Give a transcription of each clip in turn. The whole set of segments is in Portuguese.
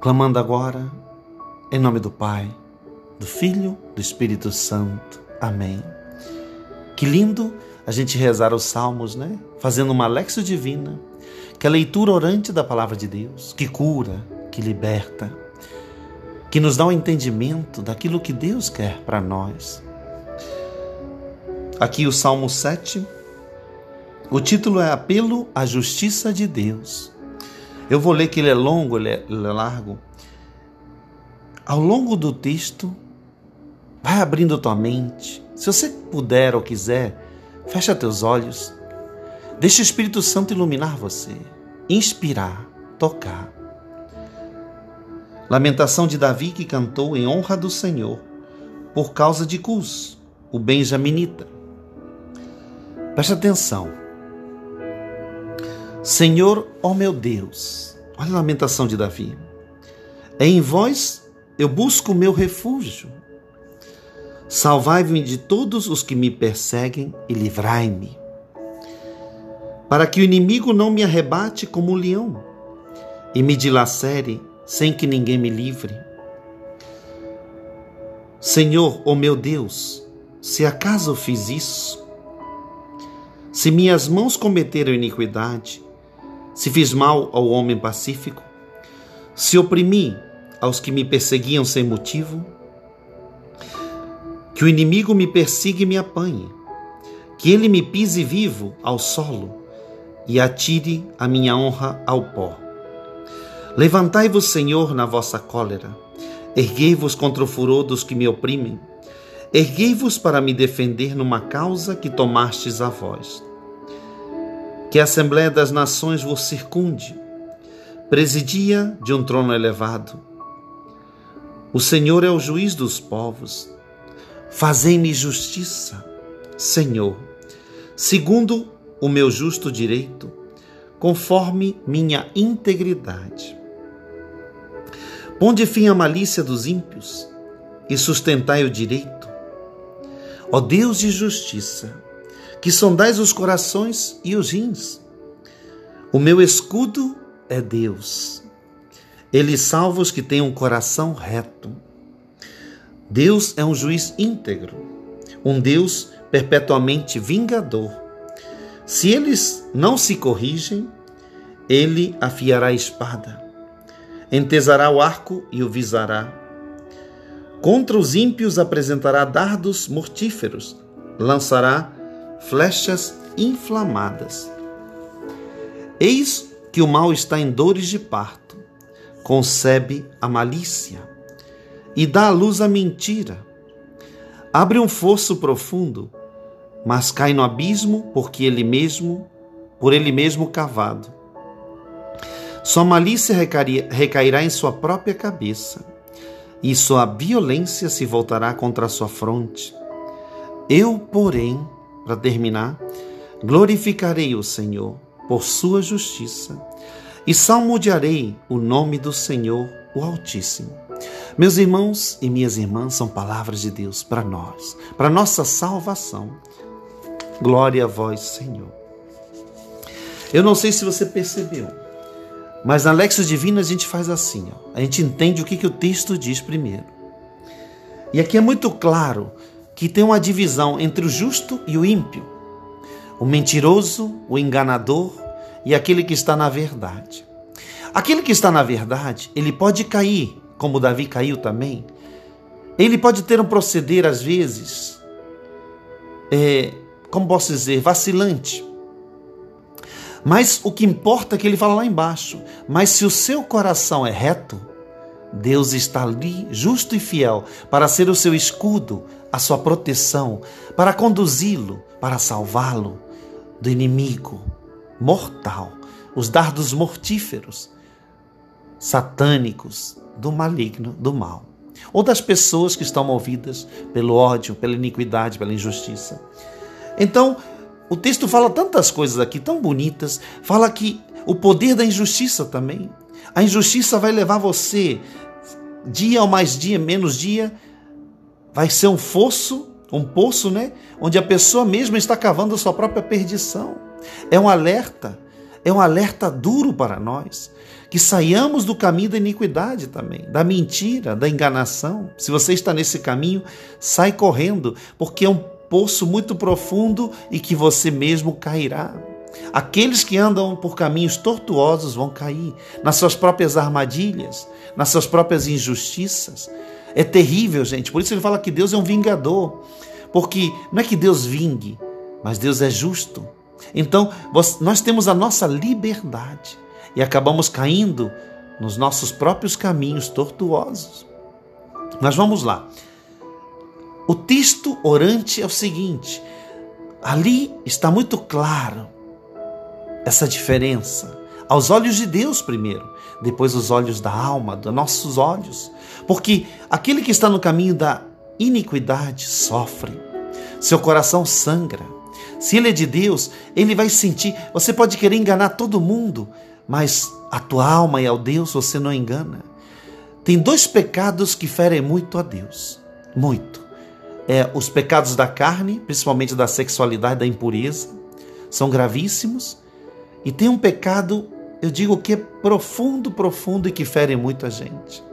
clamando agora, em nome do Pai, do Filho, do Espírito Santo. Amém. Que lindo a gente rezar os salmos, né? Fazendo uma lexo divina, que é a leitura orante da palavra de Deus, que cura, que liberta, que nos dá o um entendimento daquilo que Deus quer para nós. Aqui o Salmo 7, o título é Apelo à Justiça de Deus. Eu vou ler que ele é longo, ele é, é largo. Ao longo do texto, vai abrindo tua mente. Se você puder ou quiser, fecha teus olhos. Deixa o Espírito Santo iluminar você, inspirar, tocar. Lamentação de Davi que cantou em honra do Senhor por causa de Cus, o benjaminita. Preste atenção. Senhor, ó meu Deus, olha a lamentação de Davi. Em vós eu busco o meu refúgio. Salvai-me de todos os que me perseguem e livrai-me. Para que o inimigo não me arrebate como o leão e me dilacere sem que ninguém me livre. Senhor, ó meu Deus, se acaso fiz isso, se minhas mãos cometeram iniquidade, se fiz mal ao homem pacífico, se oprimi aos que me perseguiam sem motivo, que o inimigo me persiga e me apanhe, que ele me pise vivo ao solo e atire a minha honra ao pó. Levantai-vos, Senhor, na vossa cólera, erguei-vos contra o furor dos que me oprimem, erguei-vos para me defender numa causa que tomastes a vós. Que a Assembleia das Nações vos circunde, presidia de um trono elevado. O Senhor é o juiz dos povos. Fazei-me justiça, Senhor, segundo o meu justo direito, conforme minha integridade. Ponde fim à malícia dos ímpios e sustentai o direito. Ó Deus de justiça, que sondais os corações e os rins. O meu escudo é Deus. Ele salva os que têm um coração reto. Deus é um juiz íntegro, um Deus perpetuamente vingador. Se eles não se corrigem, ele afiará a espada, entesará o arco e o visará. Contra os ímpios apresentará dardos mortíferos, lançará flechas inflamadas. Eis que o mal está em dores de parto, concebe a malícia e dá à luz a mentira. Abre um fosso profundo, mas cai no abismo porque ele mesmo, por ele mesmo cavado. Sua malícia recairá em sua própria cabeça, e sua violência se voltará contra sua fronte. Eu, porém, para terminar, glorificarei o Senhor por sua justiça e salmodiarei o nome do Senhor, o Altíssimo. Meus irmãos e minhas irmãs, são palavras de Deus para nós, para nossa salvação. Glória a vós, Senhor. Eu não sei se você percebeu, mas na Lexo Divina a gente faz assim: ó, a gente entende o que, que o texto diz primeiro. E aqui é muito claro que tem uma divisão entre o justo e o ímpio, o mentiroso, o enganador e aquele que está na verdade. Aquele que está na verdade, ele pode cair, como Davi caiu também. Ele pode ter um proceder, às vezes, é, como posso dizer, vacilante. Mas o que importa é que ele fala lá embaixo. Mas se o seu coração é reto, Deus está ali, justo e fiel, para ser o seu escudo, a sua proteção, para conduzi-lo, para salvá-lo do inimigo mortal, os dardos mortíferos, satânicos, do maligno, do mal, ou das pessoas que estão movidas pelo ódio, pela iniquidade, pela injustiça. Então, o texto fala tantas coisas aqui tão bonitas, fala que o poder da injustiça também. A injustiça vai levar você, dia ou mais dia, menos dia, vai ser um fosso, um poço, né? Onde a pessoa mesma está cavando a sua própria perdição. É um alerta, é um alerta duro para nós. Que saiamos do caminho da iniquidade também, da mentira, da enganação. Se você está nesse caminho, sai correndo, porque é um poço muito profundo e que você mesmo cairá. Aqueles que andam por caminhos tortuosos vão cair nas suas próprias armadilhas, nas suas próprias injustiças. É terrível, gente. Por isso ele fala que Deus é um vingador. Porque não é que Deus vingue, mas Deus é justo. Então, nós temos a nossa liberdade e acabamos caindo nos nossos próprios caminhos tortuosos. Mas vamos lá. O texto orante é o seguinte: ali está muito claro essa diferença. Aos olhos de Deus, primeiro, depois os olhos da alma, dos nossos olhos. Porque aquele que está no caminho da iniquidade sofre, seu coração sangra. Se ele é de Deus, ele vai sentir. Você pode querer enganar todo mundo, mas a tua alma e ao Deus você não engana. Tem dois pecados que ferem muito a Deus. Muito. É, os pecados da carne, principalmente da sexualidade, da impureza, são gravíssimos. E tem um pecado, eu digo que é profundo, profundo e que fere muito a gente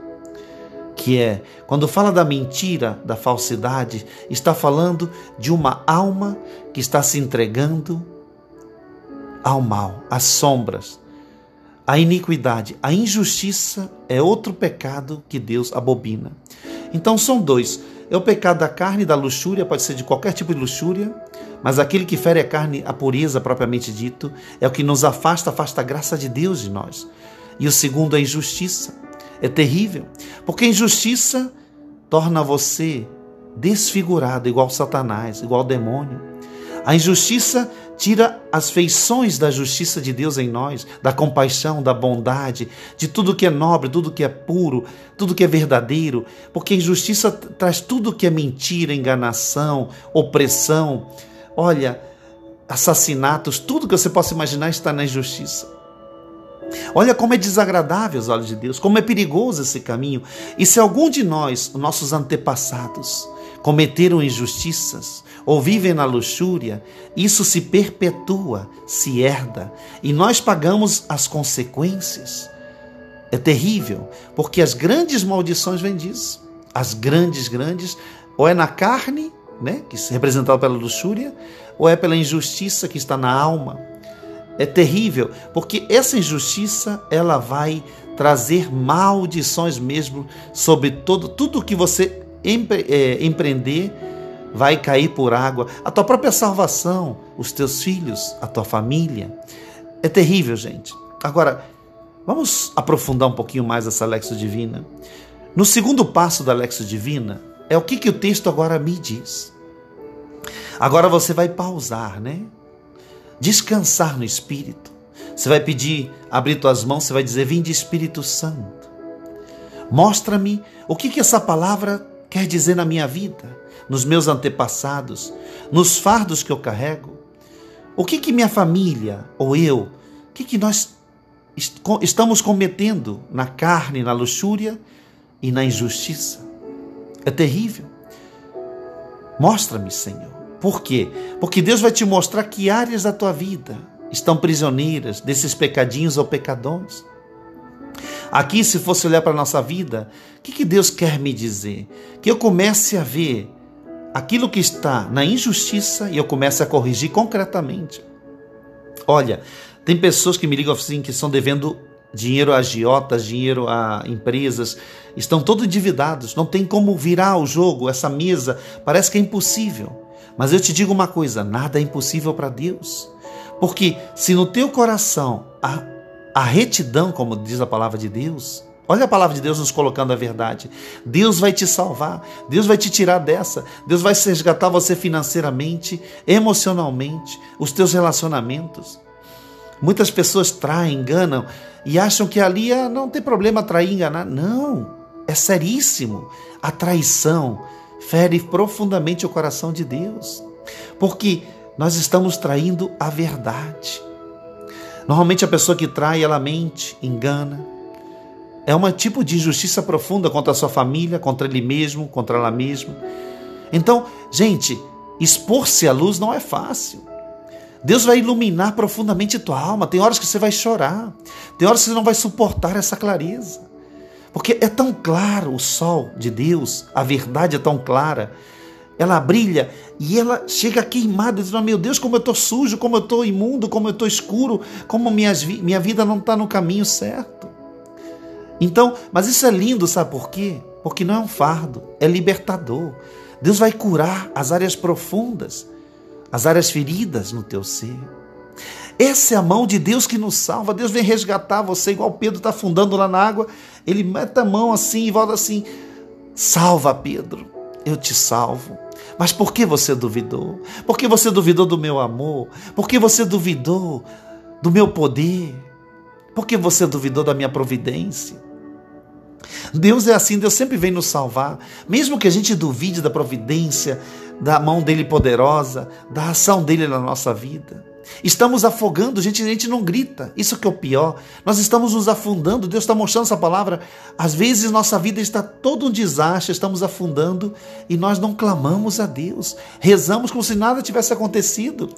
que é, quando fala da mentira, da falsidade, está falando de uma alma que está se entregando ao mal, às sombras, à iniquidade. A injustiça é outro pecado que Deus abobina. Então são dois. É o pecado da carne, da luxúria, pode ser de qualquer tipo de luxúria, mas aquele que fere a carne, a pureza propriamente dito, é o que nos afasta, afasta a graça de Deus de nós. E o segundo é a injustiça é terrível, porque a injustiça torna você desfigurado, igual Satanás, igual demônio. A injustiça tira as feições da justiça de Deus em nós, da compaixão, da bondade, de tudo que é nobre, tudo que é puro, tudo que é verdadeiro, porque a injustiça traz tudo que é mentira, enganação, opressão. Olha, assassinatos, tudo que você possa imaginar está na injustiça. Olha como é desagradável aos olhos de Deus, como é perigoso esse caminho. E se algum de nós, nossos antepassados, cometeram injustiças ou vivem na luxúria, isso se perpetua, se herda, e nós pagamos as consequências. É terrível, porque as grandes maldições vêm disso. As grandes, grandes, ou é na carne, né, que é representada pela luxúria, ou é pela injustiça que está na alma é terrível, porque essa injustiça ela vai trazer maldições mesmo sobre todo tudo que você empre, é, empreender vai cair por água, a tua própria salvação, os teus filhos, a tua família. É terrível, gente. Agora, vamos aprofundar um pouquinho mais essa Lexo Divina. No segundo passo da Lexo Divina, é o que, que o texto agora me diz. Agora você vai pausar, né? Descansar no Espírito. Você vai pedir, abrir tuas mãos, você vai dizer: Vinde Espírito Santo. Mostra-me o que, que essa palavra quer dizer na minha vida, nos meus antepassados, nos fardos que eu carrego. O que, que minha família ou eu, o que, que nós estamos cometendo na carne, na luxúria e na injustiça? É terrível. Mostra-me, Senhor. Por quê? Porque Deus vai te mostrar que áreas da tua vida estão prisioneiras desses pecadinhos ou pecadões. Aqui, se fosse olhar para a nossa vida, o que, que Deus quer me dizer? Que eu comece a ver aquilo que está na injustiça e eu comece a corrigir concretamente. Olha, tem pessoas que me ligam assim que estão devendo dinheiro a agiotas, dinheiro a empresas, estão todos endividados, não tem como virar o jogo, essa mesa, parece que é impossível. Mas eu te digo uma coisa: nada é impossível para Deus. Porque se no teu coração há a retidão, como diz a palavra de Deus, olha a palavra de Deus nos colocando a verdade. Deus vai te salvar, Deus vai te tirar dessa, Deus vai resgatar você financeiramente, emocionalmente, os teus relacionamentos. Muitas pessoas traem, enganam e acham que ali ah, não tem problema trair, enganar. Não, é seríssimo. A traição, fere profundamente o coração de Deus, porque nós estamos traindo a verdade. Normalmente a pessoa que trai, ela mente, engana. É um tipo de injustiça profunda contra a sua família, contra ele mesmo, contra ela mesma. Então, gente, expor-se à luz não é fácil. Deus vai iluminar profundamente tua alma. Tem horas que você vai chorar, tem horas que você não vai suportar essa clareza. Porque é tão claro o sol de Deus, a verdade é tão clara. Ela brilha e ela chega queimada, dizendo: Meu Deus, como eu estou sujo, como eu estou imundo, como eu estou escuro, como minhas, minha vida não está no caminho certo. Então, mas isso é lindo, sabe por quê? Porque não é um fardo, é libertador. Deus vai curar as áreas profundas, as áreas feridas no teu ser. Essa é a mão de Deus que nos salva. Deus vem resgatar você, igual Pedro está afundando lá na água. Ele mete a mão assim e volta assim: Salva, Pedro, eu te salvo. Mas por que você duvidou? Por que você duvidou do meu amor? Por que você duvidou do meu poder? Por que você duvidou da minha providência? Deus é assim, Deus sempre vem nos salvar. Mesmo que a gente duvide da providência, da mão dele poderosa, da ação dele na nossa vida. Estamos afogando, gente, a gente não grita. Isso que é o pior. Nós estamos nos afundando. Deus está mostrando essa palavra. Às vezes nossa vida está todo um desastre, estamos afundando e nós não clamamos a Deus. Rezamos como se nada tivesse acontecido.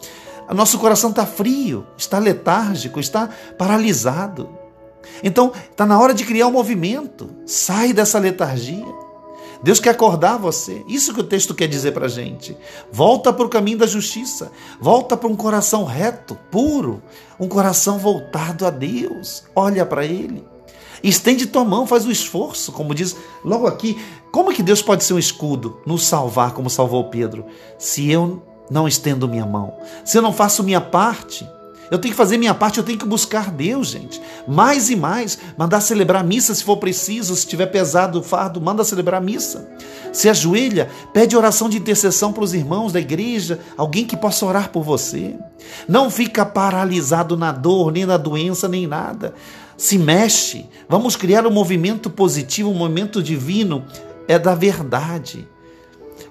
Nosso coração está frio, está letárgico, está paralisado. Então, está na hora de criar um movimento. Sai dessa letargia. Deus quer acordar você. Isso que o texto quer dizer para a gente. Volta para o caminho da justiça. Volta para um coração reto, puro. Um coração voltado a Deus. Olha para Ele. Estende tua mão, faz o esforço, como diz logo aqui. Como que Deus pode ser um escudo, nos salvar, como salvou Pedro, se eu não estendo minha mão, se eu não faço minha parte? Eu tenho que fazer minha parte, eu tenho que buscar Deus, gente. Mais e mais. Mandar celebrar missa se for preciso. Se tiver pesado o fardo, manda celebrar missa. Se ajoelha, pede oração de intercessão para os irmãos da igreja, alguém que possa orar por você. Não fica paralisado na dor, nem na doença, nem nada. Se mexe. Vamos criar um movimento positivo, um movimento divino. É da verdade.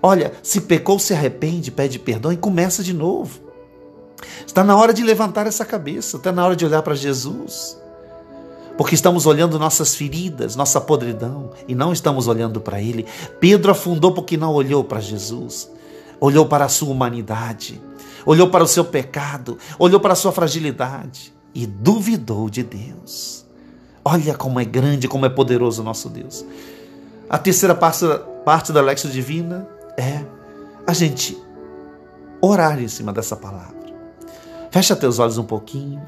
Olha, se pecou, se arrepende, pede perdão e começa de novo. Está na hora de levantar essa cabeça, está na hora de olhar para Jesus. Porque estamos olhando nossas feridas, nossa podridão, e não estamos olhando para Ele. Pedro afundou porque não olhou para Jesus, olhou para a sua humanidade, olhou para o seu pecado, olhou para a sua fragilidade e duvidou de Deus. Olha como é grande, como é poderoso o nosso Deus. A terceira parte, da Lexo Divina é a gente orar em cima dessa palavra. Fecha teus olhos um pouquinho.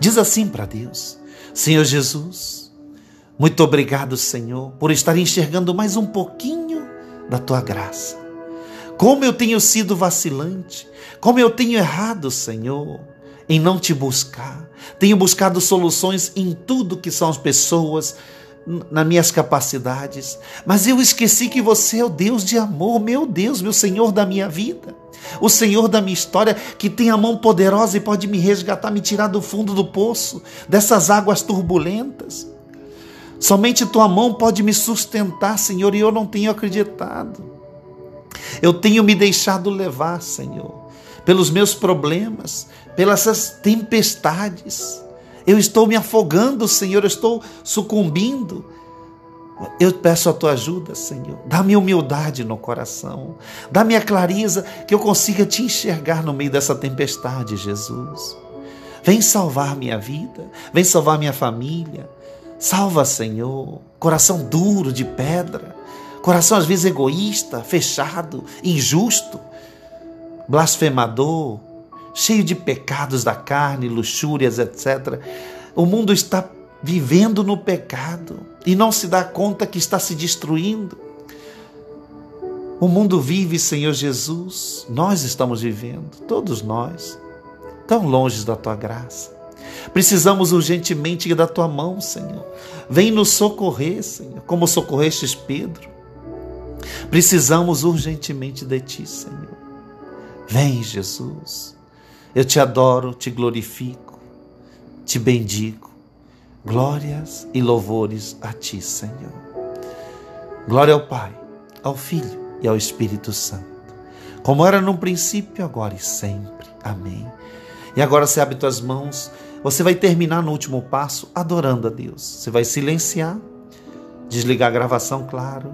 Diz assim para Deus: Senhor Jesus, muito obrigado, Senhor, por estar enxergando mais um pouquinho da tua graça. Como eu tenho sido vacilante, como eu tenho errado, Senhor, em não te buscar. Tenho buscado soluções em tudo que são as pessoas, nas minhas capacidades, mas eu esqueci que você é o Deus de amor, meu Deus, meu Senhor da minha vida, o Senhor da minha história, que tem a mão poderosa e pode me resgatar, me tirar do fundo do poço, dessas águas turbulentas. Somente tua mão pode me sustentar, Senhor, e eu não tenho acreditado. Eu tenho me deixado levar, Senhor, pelos meus problemas, pelas tempestades eu estou me afogando, Senhor, eu estou sucumbindo. Eu peço a tua ajuda, Senhor. Dá-me humildade no coração. Dá-me a clareza que eu consiga te enxergar no meio dessa tempestade, Jesus. Vem salvar minha vida, vem salvar minha família. Salva, Senhor. Coração duro de pedra, coração às vezes egoísta, fechado, injusto, blasfemador, cheio de pecados da carne, luxúrias, etc. O mundo está vivendo no pecado e não se dá conta que está se destruindo. O mundo vive, Senhor Jesus, nós estamos vivendo, todos nós, tão longe da tua graça. Precisamos urgentemente da tua mão, Senhor. Vem nos socorrer, Senhor, como socorrestes Pedro. Precisamos urgentemente de ti, Senhor. Vem, Jesus. Eu te adoro, te glorifico, te bendigo. Glórias e louvores a ti, Senhor. Glória ao Pai, ao Filho e ao Espírito Santo, como era no princípio, agora e sempre. Amém. E agora você abre tuas mãos, você vai terminar no último passo adorando a Deus. Você vai silenciar, desligar a gravação, claro,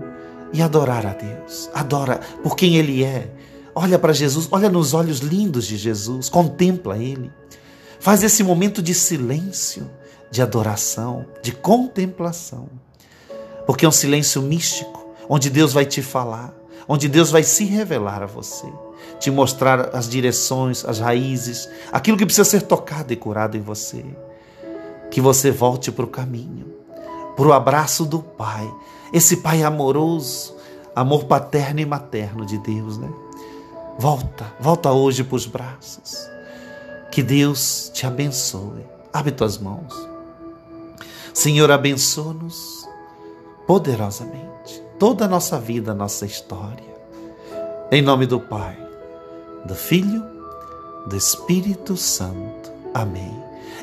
e adorar a Deus. Adora por quem Ele é Olha para Jesus, olha nos olhos lindos de Jesus, contempla Ele. Faz esse momento de silêncio, de adoração, de contemplação. Porque é um silêncio místico, onde Deus vai te falar, onde Deus vai se revelar a você, te mostrar as direções, as raízes, aquilo que precisa ser tocado e curado em você. Que você volte para o caminho, para o abraço do Pai, esse Pai amoroso, amor paterno e materno de Deus, né? Volta, volta hoje para os braços. Que Deus te abençoe. Abre tuas mãos. Senhor, abençoa-nos poderosamente toda a nossa vida, nossa história. Em nome do Pai, do Filho, do Espírito Santo. Amém.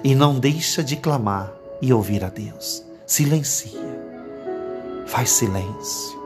E não deixa de clamar e ouvir a Deus. Silencia. Faz silêncio